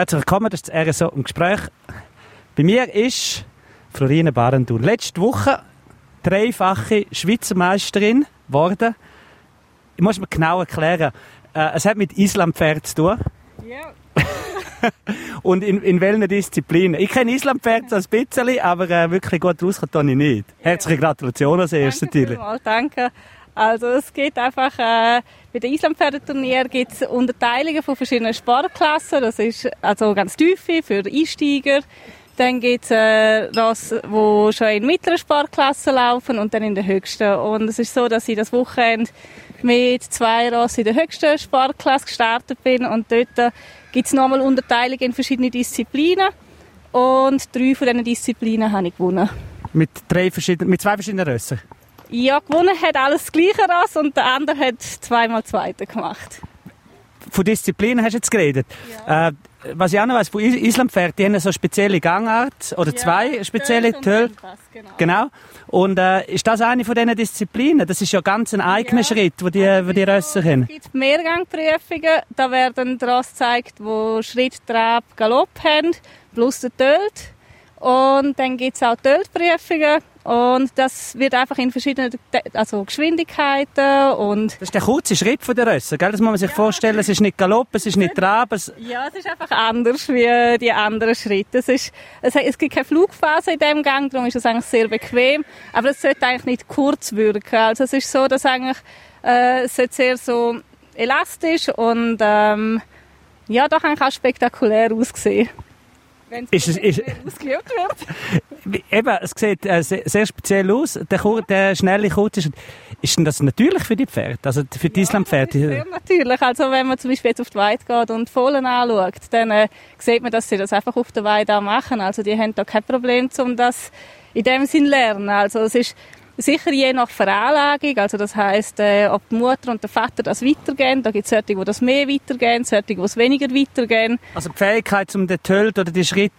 Herzlich willkommen, das ist das RSO im Gespräch. Bei mir ist Florine Barendul. Letzte Woche dreifache Schweizer Meisterin geworden. Ich muss mir genau erklären, äh, es hat mit Islampferd zu tun. Ja. Und in, in welchen Disziplinen? Ich kenne Islampferd so ein bisschen, aber äh, wirklich gut rauskommen ich nicht. Herzliche Gratulation als erstes Danke vielmals, danke. Also es geht einfach, äh, bei den Islampferdeturnier gibt es Unterteilungen von verschiedenen Sportklassen. Das ist also ganz tiefe für Einsteiger. Dann gibt es äh, Ross, die schon in mittleren Sportklassen laufen und dann in der höchsten. Und es ist so, dass ich das Wochenende mit zwei Ross in der höchsten Sportklasse gestartet bin und dort gibt es nochmal Unterteilungen in verschiedene Disziplinen. Und drei von diesen Disziplinen habe ich gewonnen. Mit, drei verschiedenen, mit zwei verschiedenen Rössern. Ja, gewonnen hat alles das gleiche Rass und der andere hat zweimal Zweite gemacht. Von Disziplinen hast du jetzt geredet. Äh, was ich auch noch weiss, von Is- Islampferd, die haben so spezielle Gangart oder zwei spezielle Töl. Genau. Genau. Und äh, ist das eine von diesen Disziplinen? Das ist ja ganz ein eigener Ja. Schritt, wo die, wo die Rösser haben. Es gibt Mehrgangprüfungen. Da werden die Ross gezeigt, wo Schritt, Trab, Galopp haben, plus der Tölt. Und dann gibt es auch Töltprüfungen. Und das wird einfach in verschiedenen also Geschwindigkeiten und Das ist der kurze Schritt von der Rösser, gell? Das muss man sich vorstellen. Es ist nicht Galopp, es ist nicht Trab. Es, Ja, es ist einfach anders wie die anderen Schritte. Es, ist, es, es gibt keine Flugphase in dem Gang, darum ist es eigentlich sehr bequem. Aber es sollte eigentlich nicht kurz wirken. Also es ist so, dass eigentlich äh, es sollte sehr so elastisch und ähm, ja, doch eigentlich auch spektakulär aussehen. Wenn Ist es- ist- ausgeübt wird. eben, es sieht äh, sehr, sehr speziell aus. Der, kur der schnelle kurze Schritt. Ist denn das natürlich für die Pferde? Also für die Islampferde? Sehr natürlich. Also wenn man zum Beispiel jetzt auf die Weide geht und die Fohlen anschaut, dann äh, sieht man, dass sie das einfach auf der Weide auch machen. Also die haben da kein Problem, um das in dem Sinn lernen. Also es ist sicher je nach Veranlagung. Also das heißt, äh, ob die Mutter und der Vater das weitergehen. Da gibt es solche, die das mehr weitergehen, solche, die es weniger weitergehen. Also die Fähigkeit, um den Tölt oder den Schritt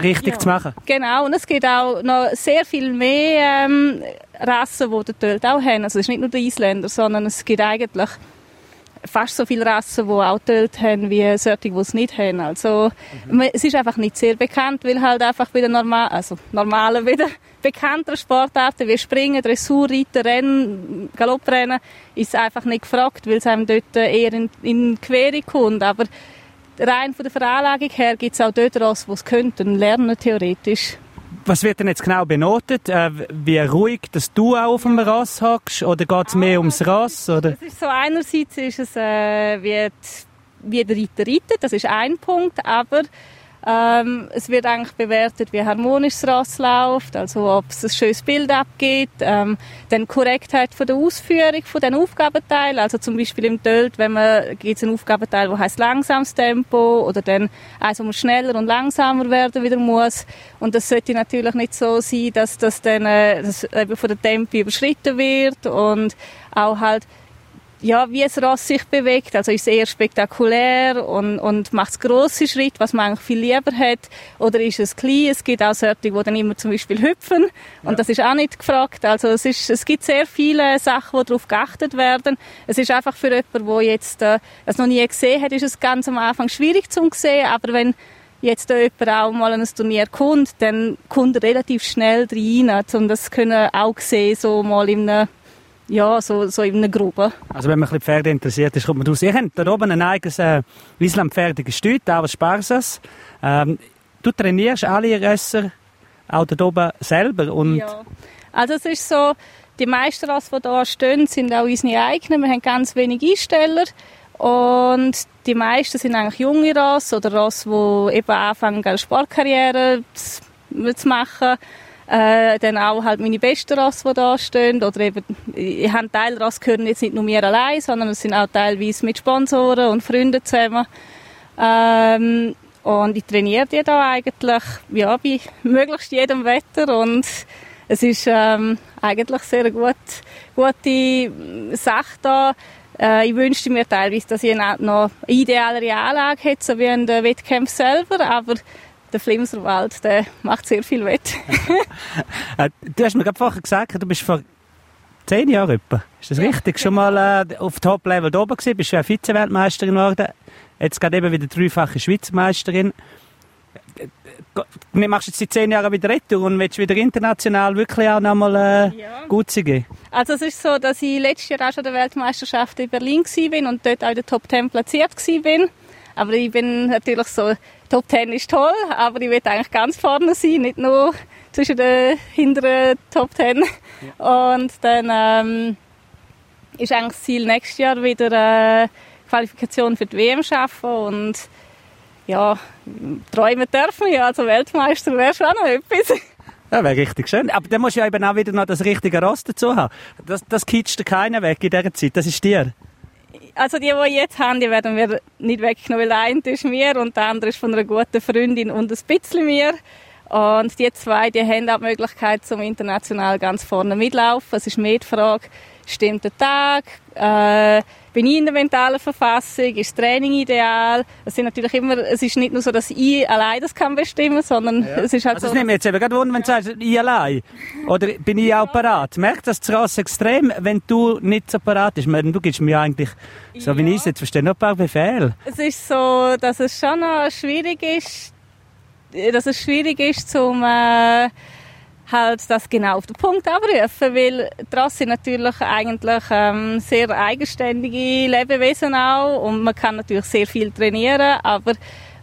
richtig Ja. zu machen? Genau, und es gibt auch noch sehr viel mehr ähm, Rassen, die den Tölt auch haben. Also es ist nicht nur der Isländer, sondern es gibt eigentlich fast so viele Rassen, die auch Tölt haben, wie solche, die es nicht haben. Also man- es ist einfach nicht sehr bekannt, weil halt einfach bei den normal, also normalen, bei den bekannteren Sportarten wie Springen, Dressur, Reiten, Rennen, Galopprennen ist es einfach nicht gefragt, weil es einem dort eher in, in die Quere kommt. Aber rein von der Veranlagung her gibt es auch dort Ross, die es könnten lernen, theoretisch. Was wird denn jetzt genau benotet? Äh, wie ruhig, dass du auch auf dem Ross hockst? Oder geht es mehr ums Ross? Oder? Es ist so, einerseits ist es, äh, wie, die, wie der Reiter reitet, das ist ein Punkt, aber ähm, es wird eigentlich bewertet, wie harmonisch das Ross läuft, also ob es ein schönes Bild abgibt, ähm, dann Korrektheit von der Ausführung von den Aufgabenteilen, also zum Beispiel im Tölt, wenn man gibt es einen Aufgabenteil, der heißt langsames Tempo oder dann wo man schneller und langsamer werden wieder muss. Und das sollte natürlich nicht so sein, dass das dann äh, dass eben von der Tempo überschritten wird und auch halt ja, wie es Ross sich bewegt. Also ist es eher spektakulär und, und macht es grosse Schritte, was man eigentlich viel lieber hat. Oder ist es klein? Es gibt auch solche, die dann immer zum Beispiel hüpfen. Und das ist auch nicht gefragt. Also es, ist, es gibt sehr viele Sachen, die darauf geachtet werden. Es ist einfach für jemanden, der jetzt äh, es noch nie gesehen hat, ist es ganz am Anfang schwierig zu sehen. Aber wenn jetzt jemand auch mal an ein Turnier kommt, dann kommt er relativ schnell rein, um das können auch sehen, so mal in einer ja, so, so in einer Gruppe. Also wenn man ein Pferde interessiert ist, kommt man raus. Ihr habt da oben ein eigenes äh, Islandpferdegestüt, auch was Sparsas. Ähm, du trainierst alle Rösser auch da oben selber und Ja. Also es ist so, die meisten Rassen, die hier stehen, sind auch unsere eigenen. Wir haben ganz wenig Einsteller. Und die meisten sind eigentlich junge Rassen oder Rassen, die eben anfangen, eine Sportkarriere zu machen. Äh, dann auch halt meine besten Rassen, die hier stehen. Oder eben, ich habe Teilrassen gehören jetzt nicht nur mir allein, sondern es sind auch teilweise mit Sponsoren und Freunden zusammen. Ähm, und ich trainiere die da eigentlich ja, bei möglichst jedem Wetter und es ist ähm, eigentlich sehr gut, gute Sache da. Äh, ich wünschte mir teilweise, dass ich noch eine idealere Anlage hätte, so wie in den Wettkämpfen selber, aber der Flimserwald, der macht sehr viel wett. äh, du hast mir gerade vorher gesagt, du bist vor zehn Jahren etwa. Ist das richtig? Schon mal äh, auf Top-Level oben gewesen, bist du ja Vize-Weltmeisterin geworden. Jetzt gerade eben wieder dreifache Schweizer Meisterin. Du machst jetzt die zehn Jahre wieder retour und willst wieder international wirklich auch nochmal äh, ja. gut sein. Also es ist so, dass ich letztes Jahr auch schon der Weltmeisterschaft in Berlin war und dort auch in der Top 10 platziert war. Aber ich bin natürlich so, Top 10 ist toll, aber ich will eigentlich ganz vorne sein, nicht nur zwischen den hinteren Top 10. Ja. Und dann ähm, ist eigentlich das Ziel nächstes Jahr wieder äh, Qualifikation für die WM schaffen und ja, träumen dürfen ja, also Weltmeister wäre schon noch etwas. Ja, wäre richtig schön. Aber dann musst du ja eben auch wieder noch das richtige Rost dazu haben. Das, das kitscht dir keiner weg in dieser Zeit. Das ist dir. Also die, die jetzt haben, die werden wir nicht weggenommen, weil eine ist mir und der andere ist von einer guten Freundin und ein bisschen mir. Und die zwei, die haben auch die Möglichkeit, zum international ganz vorne mitlaufen. Es ist mehr die Frage, stimmt der Tag, äh, bin ich in der mentalen Verfassung, ist das Training ideal. Es sind natürlich immer, es ist nicht nur so, dass ich allein das kann bestimmen, sondern ja. es ist halt also so. Das nimmt jetzt eben gerade wunder, wenn du sagst, ich allein. Oder bin ich auch parat? Merkt das krass extrem, wenn du nicht so parat bist? Du gibst mir eigentlich, so ja. wie ich es jetzt verstehe, noch ein paar Befehle. Es ist so, dass es schon noch schwierig ist, dass es schwierig ist, zum äh, halt das genau auf den Punkt abrufen, weil die Rasse natürlich eigentlich ähm, sehr eigenständige Lebewesen auch und man kann natürlich sehr viel trainieren, aber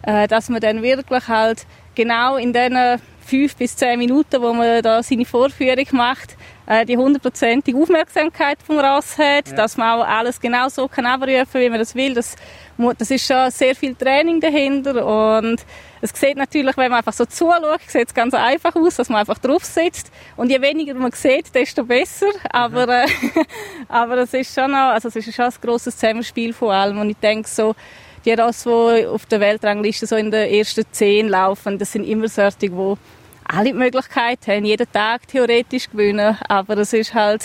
äh, dass man dann wirklich halt genau in diesen fünf bis zehn Minuten, wo man da seine Vorführung macht, äh, die hundertprozentige Aufmerksamkeit vom Rass hat, ja. dass man auch alles genau so kann abrufen, wie man das will. Das, das ist schon sehr viel Training dahinter und es sieht natürlich, wenn man einfach so zuschaut, sieht es ganz einfach aus, dass man einfach drauf sitzt und je weniger man sieht, desto besser. Aber, äh, aber es ist schon auch, also es ist schon ein grosses Zusammenspiel von allem und ich denke so, die Rasse, die auf der Weltrangliste so in den ersten zehn laufen, das sind immer solche, die alle die Möglichkeit haben, jeden Tag theoretisch gewinnen. Aber es ist halt,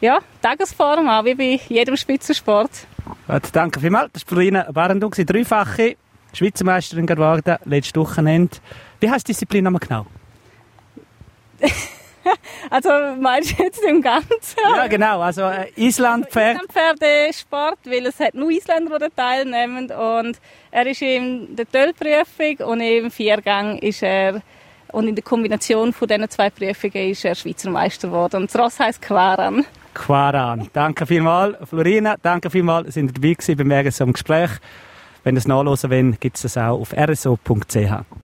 ja, Tagesform, auch wie bei jedem Spitzensport. Gut, danke vielmals. Das war Florina Barendung, dreifache Schweizer Meisterin geworden, letztes Wochenende. Wie heißt die Disziplin nochmal genau? also meinst du jetzt im Ganzen? Ja, genau. Also äh, Islandpferd. Also Islandpferdesport, weil es hat nur Isländer, die teilnehmen. Und er ist in der Töllprüfung und im Viergang ist er und in der Kombination von diesen zwei Prüfungen ist er Schweizer Meister geworden. Und das Ross heisst Quaran. Quaran. Danke vielmals, Florina. Danke vielmals, sind ihr dabei gewesen beim Gespräch. Wenn ihr es nachlesen wollt, gibt es das auch auf rso.ch.